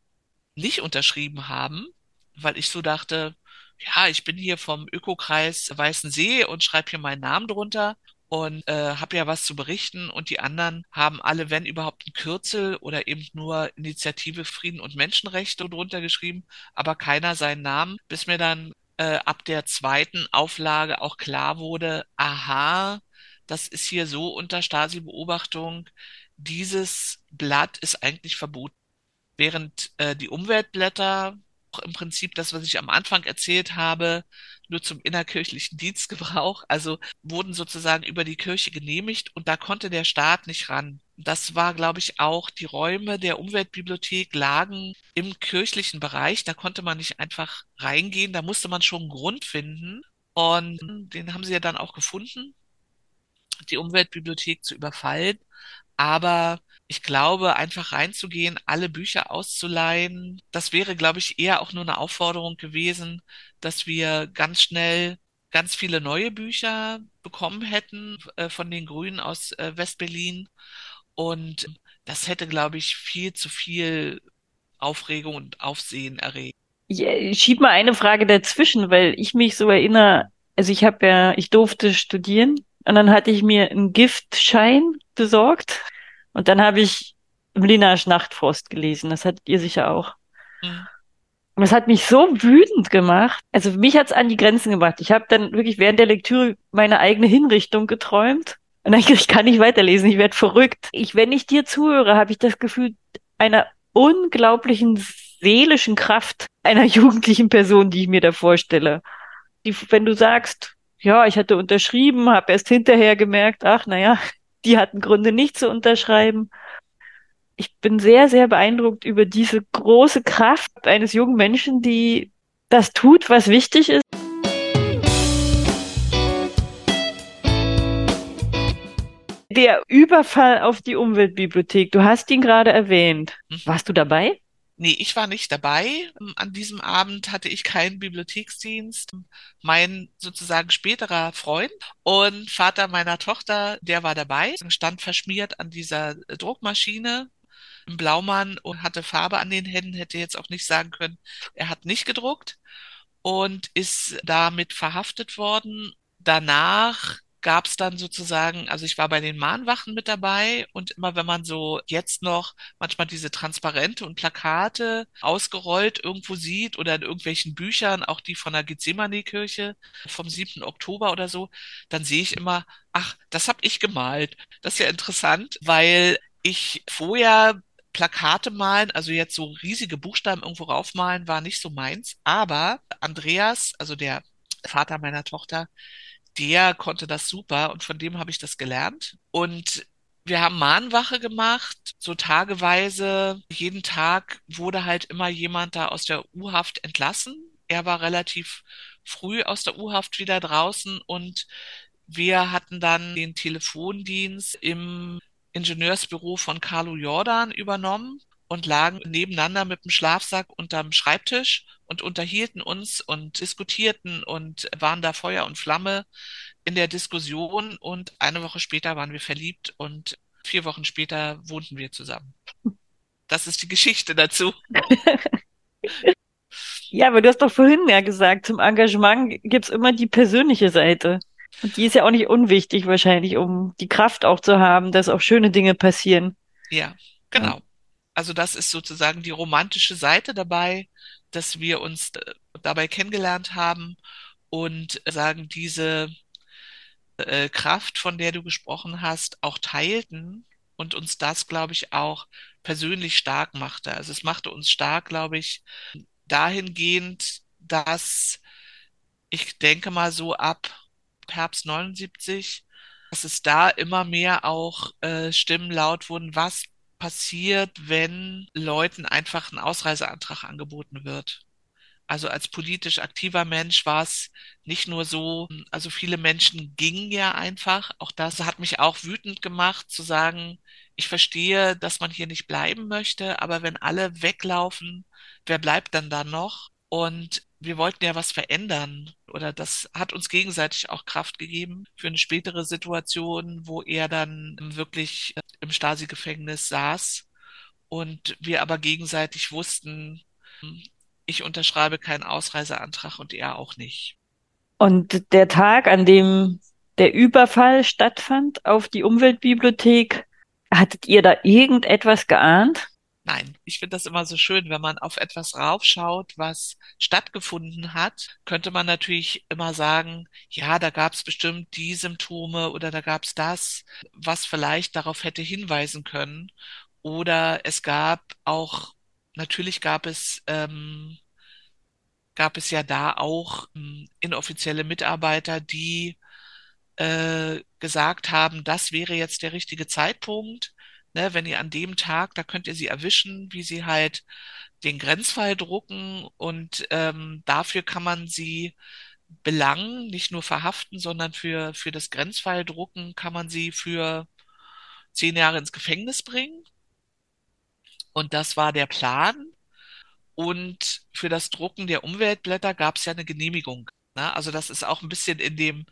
nicht unterschrieben haben, weil ich so dachte, ja, ich bin hier vom Ökokreis Weißen See und schreibe hier meinen Namen drunter und äh, habe ja was zu berichten. Und die anderen haben alle, wenn überhaupt, ein Kürzel oder eben nur Initiative Frieden und Menschenrechte drunter geschrieben, aber keiner seinen Namen, bis mir dann äh, ab der zweiten Auflage auch klar wurde, aha, das ist hier so unter Stasi-Beobachtung, dieses Blatt ist eigentlich verboten während äh, die Umweltblätter im Prinzip das, was ich am Anfang erzählt habe, nur zum innerkirchlichen Dienstgebrauch, also wurden sozusagen über die Kirche genehmigt und da konnte der Staat nicht ran. Das war, glaube ich, auch die Räume der Umweltbibliothek lagen im kirchlichen Bereich. Da konnte man nicht einfach reingehen. Da musste man schon einen Grund finden. Und den haben sie ja dann auch gefunden, die Umweltbibliothek zu überfallen. Aber ich glaube, einfach reinzugehen, alle Bücher auszuleihen, das wäre, glaube ich, eher auch nur eine Aufforderung gewesen, dass wir ganz schnell ganz viele neue Bücher bekommen hätten äh, von den Grünen aus äh, Westberlin. Und das hätte, glaube ich, viel zu viel Aufregung und Aufsehen erregt. Ich schieb mal eine Frage dazwischen, weil ich mich so erinnere, also ich habe ja, ich durfte studieren und dann hatte ich mir einen Giftschein besorgt und dann habe ich Mlinasch Nachtfrost gelesen. Das hattet ihr sicher auch. Mhm. Und das hat mich so wütend gemacht. Also mich hat's an die Grenzen gebracht. Ich habe dann wirklich während der Lektüre meine eigene Hinrichtung geträumt. Und dann ich kann nicht weiterlesen, ich werde verrückt. Ich, wenn ich dir zuhöre, habe ich das Gefühl einer unglaublichen seelischen Kraft einer jugendlichen Person, die ich mir da vorstelle. Die, wenn du sagst, ja, ich hatte unterschrieben, habe erst hinterher gemerkt, ach, naja, die hatten Gründe nicht zu unterschreiben. Ich bin sehr, sehr beeindruckt über diese große Kraft eines jungen Menschen, die das tut, was wichtig ist. Der Überfall auf die Umweltbibliothek, du hast ihn gerade erwähnt. Mhm. Warst du dabei? Nee, ich war nicht dabei. An diesem Abend hatte ich keinen Bibliotheksdienst. Mein sozusagen späterer Freund und Vater meiner Tochter, der war dabei, stand verschmiert an dieser Druckmaschine im Blaumann und hatte Farbe an den Händen, hätte jetzt auch nicht sagen können, er hat nicht gedruckt und ist damit verhaftet worden. Danach gab es dann sozusagen, also ich war bei den Mahnwachen mit dabei und immer wenn man so jetzt noch manchmal diese Transparente und Plakate ausgerollt irgendwo sieht oder in irgendwelchen Büchern, auch die von der Gethsemane-Kirche vom 7. Oktober oder so, dann sehe ich immer, ach, das habe ich gemalt. Das ist ja interessant, weil ich vorher Plakate malen, also jetzt so riesige Buchstaben irgendwo raufmalen, war nicht so meins. Aber Andreas, also der Vater meiner Tochter, der konnte das super und von dem habe ich das gelernt. Und wir haben Mahnwache gemacht, so tageweise. Jeden Tag wurde halt immer jemand da aus der U-Haft entlassen. Er war relativ früh aus der U-Haft wieder draußen und wir hatten dann den Telefondienst im Ingenieursbüro von Carlo Jordan übernommen und lagen nebeneinander mit dem Schlafsack unterm Schreibtisch und unterhielten uns und diskutierten und waren da Feuer und Flamme in der Diskussion. Und eine Woche später waren wir verliebt und vier Wochen später wohnten wir zusammen. Das ist die Geschichte dazu. ja, aber du hast doch vorhin ja gesagt, zum Engagement gibt's immer die persönliche Seite. Und die ist ja auch nicht unwichtig wahrscheinlich, um die Kraft auch zu haben, dass auch schöne Dinge passieren. Ja, genau. Also das ist sozusagen die romantische Seite dabei, dass wir uns äh, dabei kennengelernt haben und sagen, diese äh, Kraft, von der du gesprochen hast, auch teilten und uns das, glaube ich, auch persönlich stark machte. Also es machte uns stark, glaube ich, dahingehend, dass ich denke mal so ab Herbst 79, dass es da immer mehr auch äh, Stimmen laut wurden, was passiert, wenn Leuten einfach ein Ausreiseantrag angeboten wird. Also als politisch aktiver Mensch war es nicht nur so, also viele Menschen gingen ja einfach. Auch das hat mich auch wütend gemacht, zu sagen, ich verstehe, dass man hier nicht bleiben möchte, aber wenn alle weglaufen, wer bleibt dann da noch? Und wir wollten ja was verändern oder das hat uns gegenseitig auch Kraft gegeben für eine spätere Situation, wo er dann wirklich äh, im Stasi-Gefängnis saß und wir aber gegenseitig wussten, ich unterschreibe keinen Ausreiseantrag und er auch nicht. Und der Tag, an dem der Überfall stattfand auf die Umweltbibliothek, hattet ihr da irgendetwas geahnt? Nein, ich finde das immer so schön, wenn man auf etwas raufschaut, was stattgefunden hat, könnte man natürlich immer sagen, ja, da gab es bestimmt die Symptome oder da gab es das, was vielleicht darauf hätte hinweisen können. Oder es gab auch, natürlich gab es, ähm, gab es ja da auch ähm, inoffizielle Mitarbeiter, die äh, gesagt haben, das wäre jetzt der richtige Zeitpunkt Ne, wenn ihr an dem Tag, da könnt ihr sie erwischen, wie sie halt den Grenzfall drucken und ähm, dafür kann man sie belangen, nicht nur verhaften, sondern für, für das Grenzfall drucken kann man sie für zehn Jahre ins Gefängnis bringen. Und das war der Plan. Und für das Drucken der Umweltblätter gab es ja eine Genehmigung. Ne? Also das ist auch ein bisschen in dem,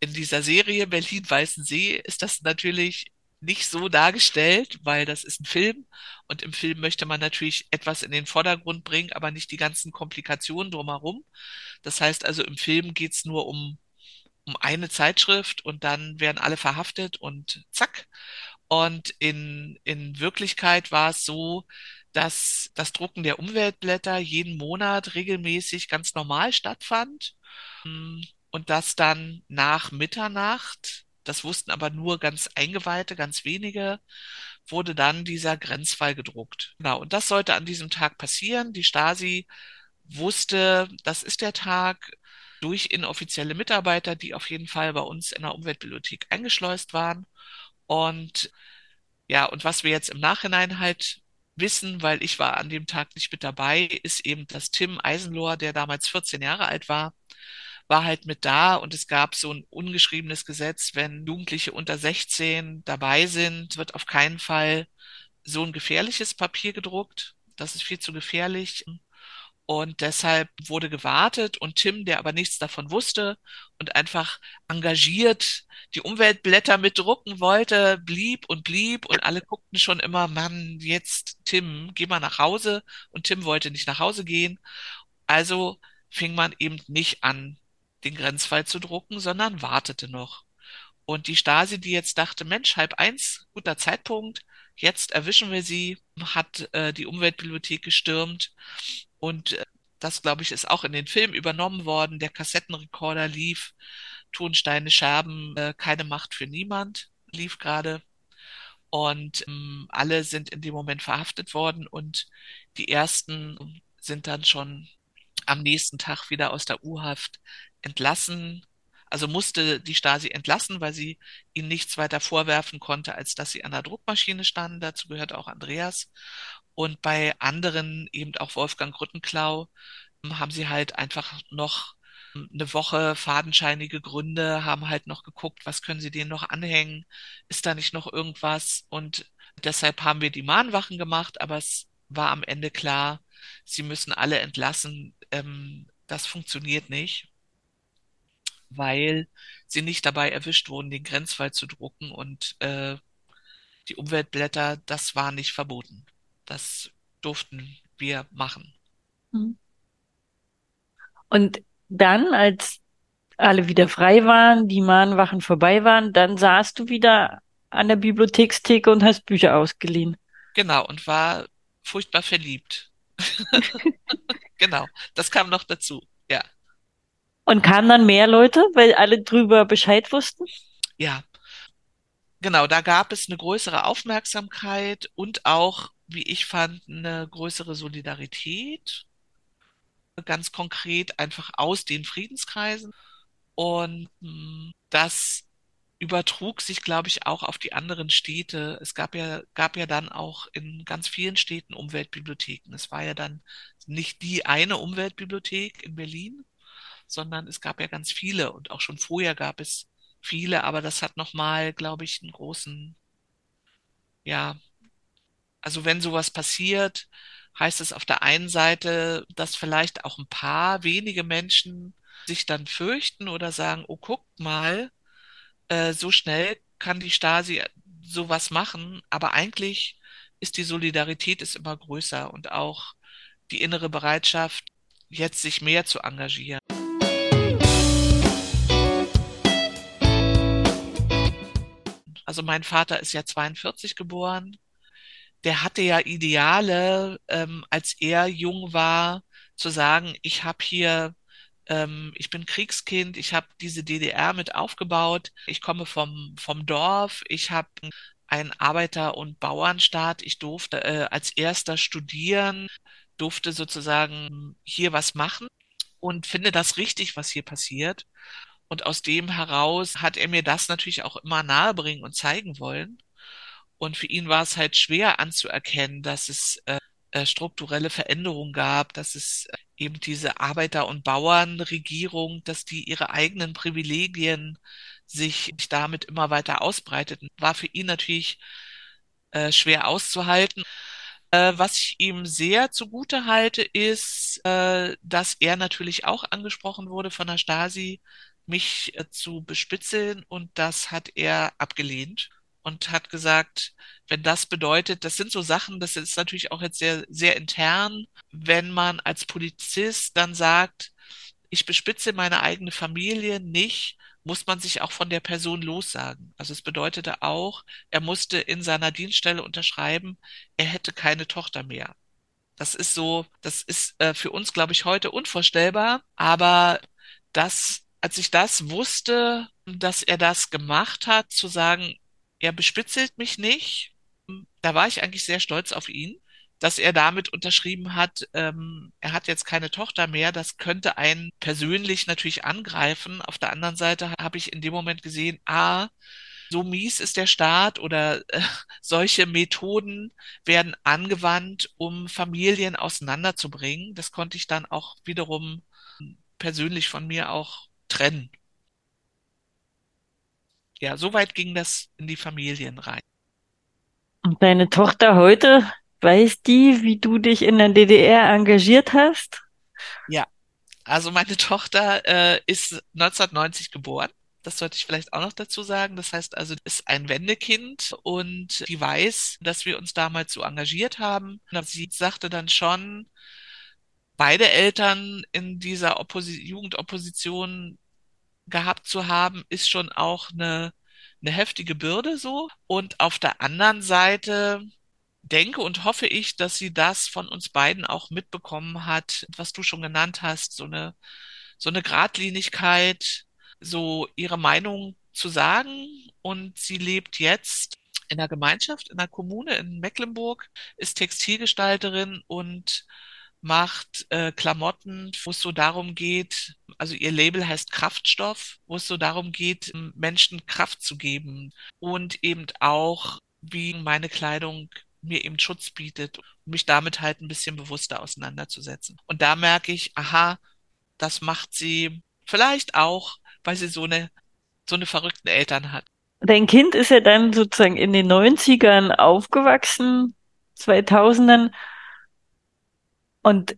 in dieser Serie Berlin-Weißensee ist das natürlich nicht so dargestellt, weil das ist ein Film und im Film möchte man natürlich etwas in den Vordergrund bringen, aber nicht die ganzen Komplikationen drumherum. Das heißt also, im Film geht's nur um, um eine Zeitschrift und dann werden alle verhaftet und zack. Und in, in Wirklichkeit war es so, dass das Drucken der Umweltblätter jeden Monat regelmäßig ganz normal stattfand und das dann nach Mitternacht das wussten aber nur ganz Eingeweihte, ganz wenige, wurde dann dieser Grenzfall gedruckt. Genau, und das sollte an diesem Tag passieren. Die Stasi wusste, das ist der Tag durch inoffizielle Mitarbeiter, die auf jeden Fall bei uns in der Umweltbibliothek eingeschleust waren. Und ja, und was wir jetzt im Nachhinein halt wissen, weil ich war an dem Tag nicht mit dabei, ist eben, dass Tim Eisenlohr, der damals 14 Jahre alt war, war halt mit da und es gab so ein ungeschriebenes Gesetz, wenn Jugendliche unter 16 dabei sind, wird auf keinen Fall so ein gefährliches Papier gedruckt. Das ist viel zu gefährlich. Und deshalb wurde gewartet und Tim, der aber nichts davon wusste und einfach engagiert die Umweltblätter mitdrucken wollte, blieb und blieb und alle guckten schon immer, Mann, jetzt Tim, geh mal nach Hause. Und Tim wollte nicht nach Hause gehen. Also fing man eben nicht an, den Grenzfall zu drucken, sondern wartete noch. Und die Stasi, die jetzt dachte, Mensch, halb eins, guter Zeitpunkt, jetzt erwischen wir sie, hat äh, die Umweltbibliothek gestürmt. Und äh, das, glaube ich, ist auch in den Film übernommen worden. Der Kassettenrekorder lief, Tonsteine, Scherben, äh, keine Macht für niemand lief gerade. Und ähm, alle sind in dem Moment verhaftet worden und die ersten sind dann schon am nächsten Tag wieder aus der U-Haft entlassen, also musste die Stasi entlassen, weil sie ihnen nichts weiter vorwerfen konnte, als dass sie an der Druckmaschine standen. Dazu gehört auch Andreas. Und bei anderen, eben auch Wolfgang Grüttenklau, haben sie halt einfach noch eine Woche fadenscheinige Gründe, haben halt noch geguckt, was können sie denen noch anhängen, ist da nicht noch irgendwas? Und deshalb haben wir die Mahnwachen gemacht, aber es war am Ende klar, sie müssen alle entlassen, ähm, das funktioniert nicht, weil sie nicht dabei erwischt wurden, den Grenzfall zu drucken und äh, die Umweltblätter, das war nicht verboten. Das durften wir machen. Mhm. Und dann, als alle wieder frei waren, die Mahnwachen vorbei waren, dann saßt du wieder an der Bibliothekstheke und hast Bücher ausgeliehen. Genau, und war furchtbar verliebt. genau, das kam noch dazu, ja. Und kamen dann mehr Leute, weil alle drüber Bescheid wussten? Ja, genau, da gab es eine größere Aufmerksamkeit und auch, wie ich fand, eine größere Solidarität. Ganz konkret einfach aus den Friedenskreisen. Und hm, das übertrug sich, glaube ich, auch auf die anderen Städte. Es gab ja, gab ja dann auch in ganz vielen Städten Umweltbibliotheken. Es war ja dann nicht die eine Umweltbibliothek in Berlin, sondern es gab ja ganz viele und auch schon vorher gab es viele, aber das hat nochmal, glaube ich, einen großen, ja, also wenn sowas passiert, heißt es auf der einen Seite, dass vielleicht auch ein paar wenige Menschen sich dann fürchten oder sagen, oh, guck mal, äh, so schnell kann die Stasi sowas machen, aber eigentlich ist die Solidarität ist immer größer und auch die innere Bereitschaft, jetzt sich mehr zu engagieren. Also mein Vater ist ja 42 geboren. Der hatte ja Ideale, ähm, als er jung war, zu sagen, ich habe hier ähm, ich bin Kriegskind, ich habe diese DDR mit aufgebaut, ich komme vom, vom Dorf, ich habe einen Arbeiter- und Bauernstaat, ich durfte äh, als erster studieren, durfte sozusagen hier was machen und finde das richtig, was hier passiert. Und aus dem heraus hat er mir das natürlich auch immer nahebringen und zeigen wollen. Und für ihn war es halt schwer anzuerkennen, dass es äh, äh strukturelle Veränderungen gab, dass es äh, eben diese Arbeiter- und Bauernregierung, dass die ihre eigenen Privilegien sich damit immer weiter ausbreiteten, war für ihn natürlich äh, schwer auszuhalten. Äh, was ich ihm sehr zugute halte, ist, dass er natürlich auch angesprochen wurde von der Stasi, mich äh, zu bespitzeln und das hat er abgelehnt und hat gesagt, wenn das bedeutet, das sind so Sachen, das ist natürlich auch jetzt sehr, sehr intern, wenn man als Polizist dann sagt, ich bespitze meine eigene Familie nicht, muss man sich auch von der Person lossagen. Also es bedeutete auch, er musste in seiner Dienststelle unterschreiben, er hätte keine Tochter mehr. Das ist so, das ist äh, für uns, glaube ich, heute unvorstellbar, aber das, als ich das wusste, dass er das gemacht hat, zu sagen, er bespitzelt mich nicht, da war ich eigentlich sehr stolz auf ihn, dass er damit unterschrieben hat, ähm, er hat jetzt keine Tochter mehr. Das könnte einen persönlich natürlich angreifen. Auf der anderen Seite habe ich in dem Moment gesehen, ah, so mies ist der Staat oder äh, solche Methoden werden angewandt, um Familien auseinanderzubringen. Das konnte ich dann auch wiederum persönlich von mir auch trennen. Ja, so weit ging das in die Familien rein. Und deine Tochter heute, weiß die, wie du dich in der DDR engagiert hast? Ja, also meine Tochter äh, ist 1990 geboren. Das sollte ich vielleicht auch noch dazu sagen. Das heißt also, ist ein Wendekind und die weiß, dass wir uns damals so engagiert haben. Sie sagte dann schon, beide Eltern in dieser Opposi Jugendopposition gehabt zu haben, ist schon auch eine eine heftige Bürde so. Und auf der anderen Seite denke und hoffe ich, dass sie das von uns beiden auch mitbekommen hat, was du schon genannt hast, so eine, so eine Gradlinigkeit, so ihre Meinung zu sagen. Und sie lebt jetzt in der Gemeinschaft, in der Kommune in Mecklenburg, ist Textilgestalterin und macht äh, Klamotten, wo es so darum geht, also ihr Label heißt Kraftstoff, wo es so darum geht, Menschen Kraft zu geben und eben auch, wie meine Kleidung mir eben Schutz bietet, mich damit halt ein bisschen bewusster auseinanderzusetzen. Und da merke ich, aha, das macht sie vielleicht auch, weil sie so eine, so eine verrückten Eltern hat. Dein Kind ist ja dann sozusagen in den 90ern aufgewachsen, 2000ern Und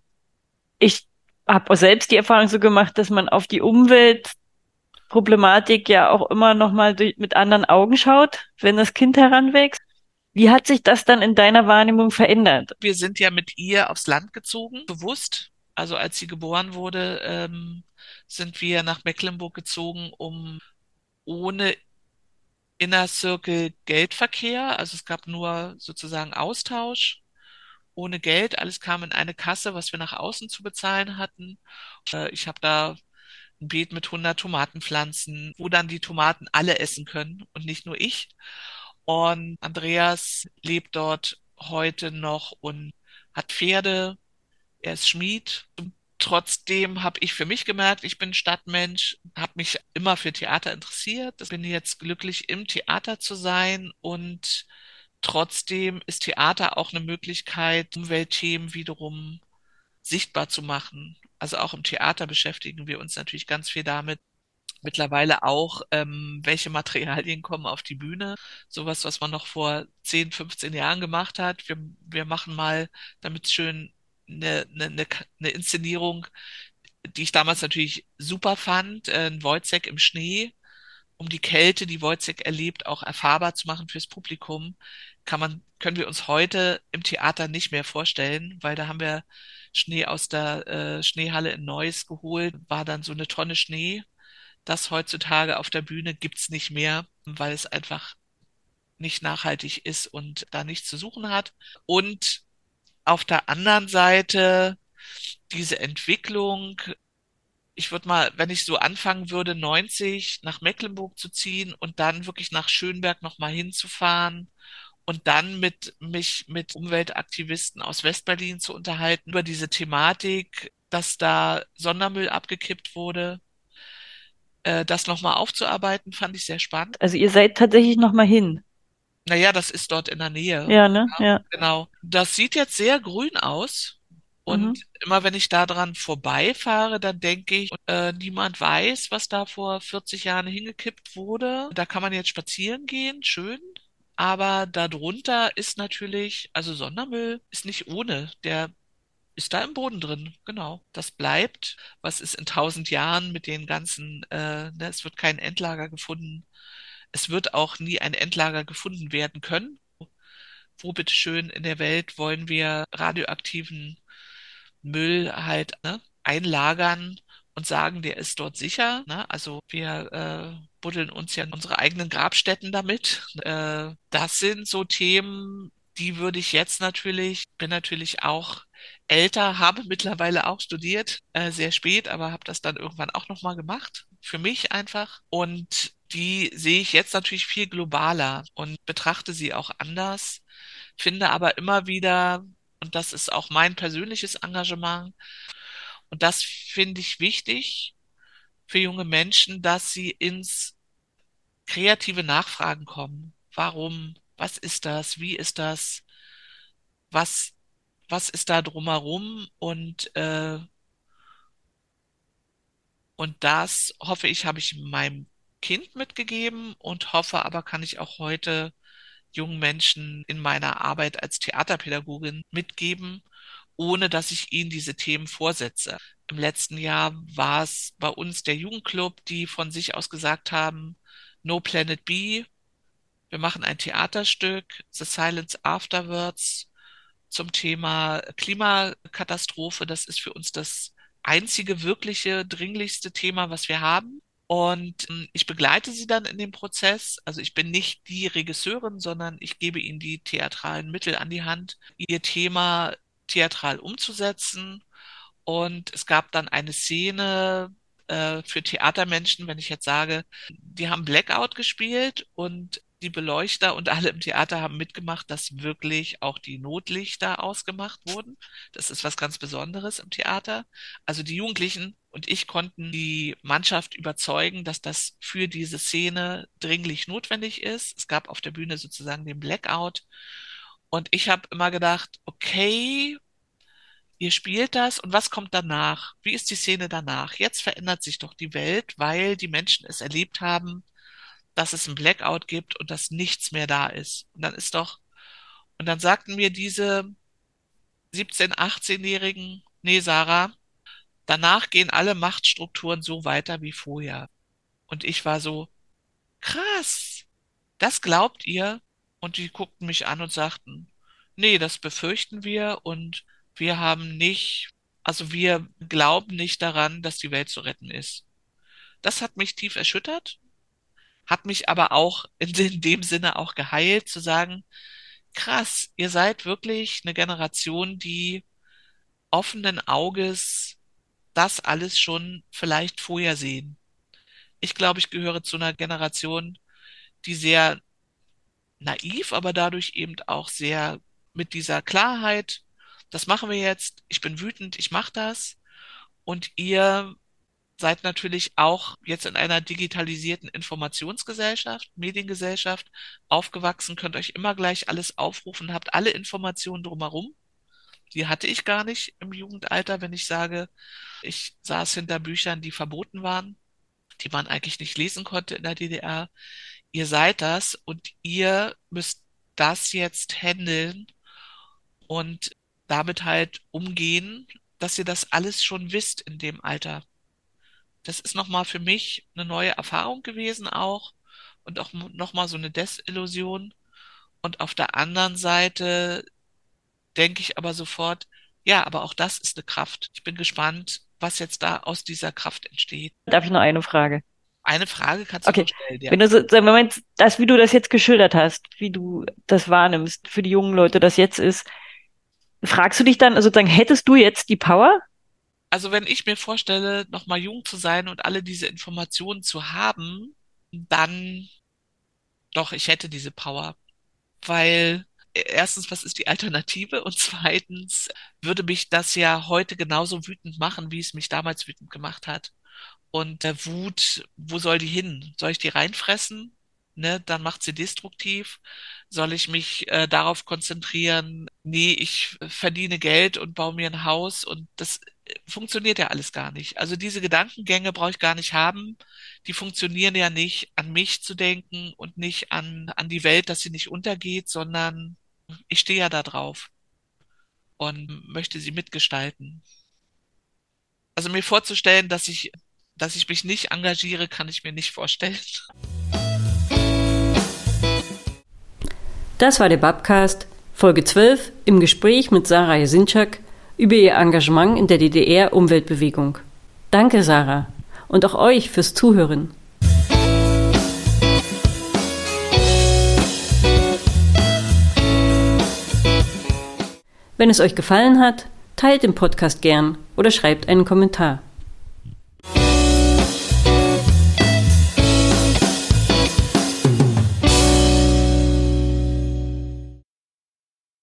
ich habe selbst die Erfahrung so gemacht, dass man auf die Umweltproblematik ja auch immer noch mal durch, mit anderen Augen schaut, wenn das Kind heranwächst. Wie hat sich das dann in deiner Wahrnehmung verändert? Wir sind ja mit ihr aufs Land gezogen, bewusst. Also als sie geboren wurde, ähm, sind wir nach Mecklenburg gezogen, um ohne Inner Circle Geldverkehr, also es gab nur sozusagen Austausch ohne Geld. Alles kam in eine Kasse, was wir nach außen zu bezahlen hatten. Äh, ich habe da ein Beet mit 100 Tomatenpflanzen, wo dann die Tomaten alle essen können und nicht nur ich. Und Andreas lebt dort heute noch und hat Pferde. Er ist Schmied. Trotzdem habe ich für mich gemerkt, ich bin Stadtmensch, habe mich immer für Theater interessiert. Ich bin jetzt glücklich, im Theater zu sein und trotzdem ist Theater auch eine Möglichkeit, Umweltthemen wiederum sichtbar zu machen. Also auch im Theater beschäftigen wir uns natürlich ganz viel damit, mittlerweile auch, ähm, welche Materialien kommen auf die Bühne. Sowas, was man noch vor 10, 15 Jahren gemacht hat. Wir, wir machen mal, damit schön eine, eine, eine Inszenierung, die ich damals natürlich super fand, äh, ein Wojciech im Schnee, um die Kälte, die Wojciech erlebt, auch erfahrbar zu machen fürs Publikum, kann man, können wir uns heute im Theater nicht mehr vorstellen, weil da haben wir Schnee aus der äh, Schneehalle in Neuss geholt, war dann so eine Tonne Schnee das heutzutage auf der Bühne gibt's nicht mehr, weil es einfach nicht nachhaltig ist und da nichts zu suchen hat. Und auf der anderen Seite diese Entwicklung, ich würde mal, wenn ich so anfangen würde, 90 nach Mecklenburg zu ziehen und dann wirklich nach Schönberg nochmal hinzufahren und dann mit mich mit Umweltaktivisten aus Westberlin zu unterhalten über diese Thematik, dass da Sondermüll abgekippt wurde, äh, das nochmal aufzuarbeiten, fand ich sehr spannend. Also ihr seid tatsächlich nochmal hin. Naja, das ist dort in der Nähe. Ja, ne? Ja, Ja. Genau. Das sieht jetzt sehr grün aus. Und Mhm. immer wenn ich da dran vorbeifahre, dann denke ich, äh, niemand weiß, was da vor 40 Jahren hingekippt wurde. Da kann man jetzt spazieren gehen, schön. Aber darunter ist natürlich, also Sondermüll ist nicht ohne. Der ist da im Boden drin, genau. Das bleibt. Was ist in tausend Jahren mit den ganzen, äh, ne, es wird kein Endlager gefunden. Es wird auch nie ein Endlager gefunden werden können. Wo bitteschön in der Welt wollen wir radioaktiven Müll halt ne, einlagern und sagen, der ist dort sicher. Ne? Also wir äh, buddeln uns ja in unsere eigenen Grabstätten damit. Äh, das sind so Themen, die würde ich jetzt natürlich, bin natürlich auch älter, habe mittlerweile auch studiert, äh, sehr spät, aber habe das dann irgendwann auch nochmal gemacht. Für mich einfach. Und die sehe ich jetzt natürlich viel globaler und betrachte sie auch anders, finde aber immer wieder, und das ist auch mein persönliches Engagement, und das finde ich wichtig für junge Menschen, dass sie ins kreative Nachfragen kommen. Warum? Was ist das? Wie ist das? Was, was ist da drumherum? Und, äh, und das hoffe ich, habe ich meinem Kind mitgegeben und hoffe aber, kann ich auch heute jungen Menschen in meiner Arbeit als Theaterpädagogin mitgeben, ohne dass ich ihnen diese Themen vorsetze. Im letzten Jahr war es bei uns der Jugendclub, die von sich aus gesagt haben, No Planet B, wir machen ein Theaterstück, The Silence Afterwards, zum Thema Klimakatastrophe. Das ist für uns das einzige wirkliche, dringlichste Thema, was wir haben. Und ähm, ich begleite sie dann in dem Prozess. Also ich bin nicht die Regisseurin, sondern ich gebe ihnen die theatralen Mittel an die Hand, ihr Thema theatral umzusetzen. Und es gab dann eine Szene äh, für Theatermenschen, wenn ich jetzt sage, die haben Blackout gespielt und die Beleuchter und alle im Theater haben mitgemacht, dass wirklich auch die Notlichter ausgemacht wurden. Das ist was ganz Besonderes im Theater. Also die Jugendlichen und ich konnten die Mannschaft überzeugen, dass das für diese Szene dringlich notwendig ist. Es gab auf der Bühne sozusagen den Blackout. Und ich habe immer gedacht, okay, ihr spielt das und was kommt danach? Wie ist die Szene danach? Jetzt verändert sich doch die Welt, weil die Menschen es erlebt haben, dass es ein Blackout gibt und dass nichts mehr da ist. Und dann ist doch, und dann sagten mir diese 17-, 18-Jährigen, nee, Sarah, danach gehen alle Machtstrukturen so weiter wie vorher. Und ich war so, krass, das glaubt ihr? Und die guckten mich an und sagten, nee, das befürchten wir und wir haben nicht, also wir glauben nicht daran, dass die Welt zu retten ist. Das hat mich tief erschüttert, hat mich aber auch in dem Sinne auch geheilt, zu sagen, krass, ihr seid wirklich eine Generation, die offenen Auges das alles schon vielleicht vorher sehen. Ich glaube, ich gehöre zu einer Generation, die sehr naiv, aber dadurch eben auch sehr mit dieser Klarheit, das machen wir jetzt, ich bin wütend, ich mache das. Und ihr seid natürlich auch jetzt in einer digitalisierten Informationsgesellschaft, Mediengesellschaft aufgewachsen, könnt euch immer gleich alles aufrufen, habt alle Informationen drumherum. Die hatte ich gar nicht im Jugendalter, wenn ich sage, ich saß hinter Büchern, die verboten waren, die man eigentlich nicht lesen konnte in der DDR. Ihr seid das und ihr müsst das jetzt handeln und damit halt umgehen, dass ihr das alles schon wisst in dem Alter. Das ist nochmal für mich eine neue Erfahrung gewesen auch und auch nochmal so eine Desillusion. Und auf der anderen Seite denke ich aber sofort, ja, aber auch das ist eine Kraft. Ich bin gespannt, was jetzt da aus dieser Kraft entsteht. Darf ich noch eine Frage? Eine Frage kannst du okay. stellen. Ja. Wenn du so, Moment, das, wie du das jetzt geschildert hast, wie du das wahrnimmst, für die jungen Leute das jetzt ist, fragst du dich dann sozusagen, hättest du jetzt die Power? Also wenn ich mir vorstelle, nochmal jung zu sein und alle diese Informationen zu haben, dann doch, ich hätte diese Power. Weil erstens, was ist die Alternative? Und zweitens würde mich das ja heute genauso wütend machen, wie es mich damals wütend gemacht hat. Und der Wut, wo soll die hin? Soll ich die reinfressen? Ne, dann macht sie destruktiv. Soll ich mich äh, darauf konzentrieren? Nee, ich verdiene Geld und baue mir ein Haus und das äh, funktioniert ja alles gar nicht. Also diese Gedankengänge brauche ich gar nicht haben. Die funktionieren ja nicht, an mich zu denken und nicht an, an die Welt, dass sie nicht untergeht, sondern ich stehe ja da drauf und möchte sie mitgestalten. Also mir vorzustellen, dass ich, dass ich mich nicht engagiere, kann ich mir nicht vorstellen. Das war der Babcast, Folge 12, im Gespräch mit Sarah Jasinczak über ihr Engagement in der DDR-Umweltbewegung. Danke, Sarah, und auch euch fürs Zuhören. Wenn es euch gefallen hat, teilt den Podcast gern oder schreibt einen Kommentar.